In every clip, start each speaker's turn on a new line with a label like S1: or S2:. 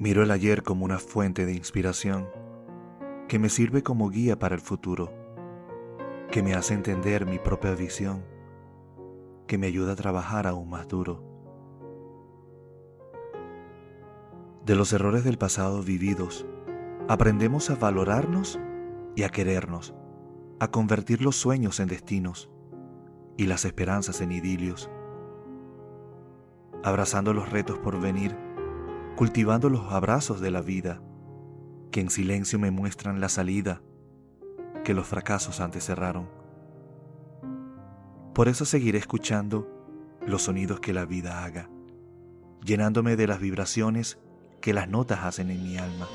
S1: Miro el ayer como una fuente de inspiración que me sirve como guía para el futuro, que me hace entender mi propia visión, que me ayuda a trabajar aún más duro. De los errores del pasado vividos, aprendemos a valorarnos y a querernos, a convertir los sueños en destinos y las esperanzas en idilios, abrazando los retos por venir cultivando los abrazos de la vida, que en silencio me muestran la salida que los fracasos antes cerraron. Por eso seguiré escuchando los sonidos que la vida haga, llenándome de las vibraciones que las notas hacen en mi alma.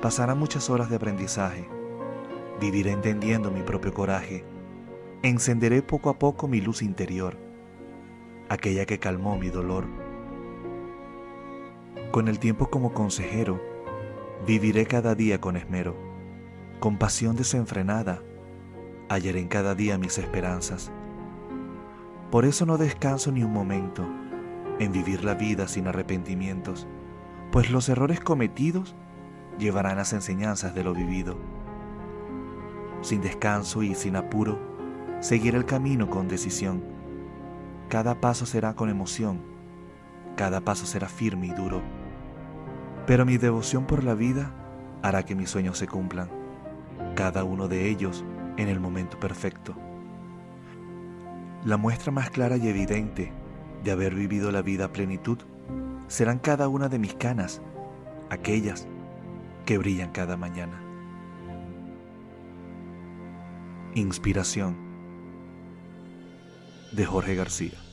S1: Pasarán muchas horas de aprendizaje, viviré entendiendo mi propio coraje, encenderé poco a poco mi luz interior, aquella que calmó mi dolor con el tiempo como consejero, viviré cada día con esmero, con pasión desenfrenada, hallaré en cada día mis esperanzas. Por eso no descanso ni un momento en vivir la vida sin arrepentimientos, pues los errores cometidos llevarán las enseñanzas de lo vivido. Sin descanso y sin apuro, seguiré el camino con decisión. Cada paso será con emoción, cada paso será firme y duro pero mi devoción por la vida hará que mis sueños se cumplan, cada uno de ellos en el momento perfecto. La muestra más clara y evidente de haber vivido la vida a plenitud serán cada una de mis canas, aquellas que brillan cada mañana. Inspiración de Jorge García.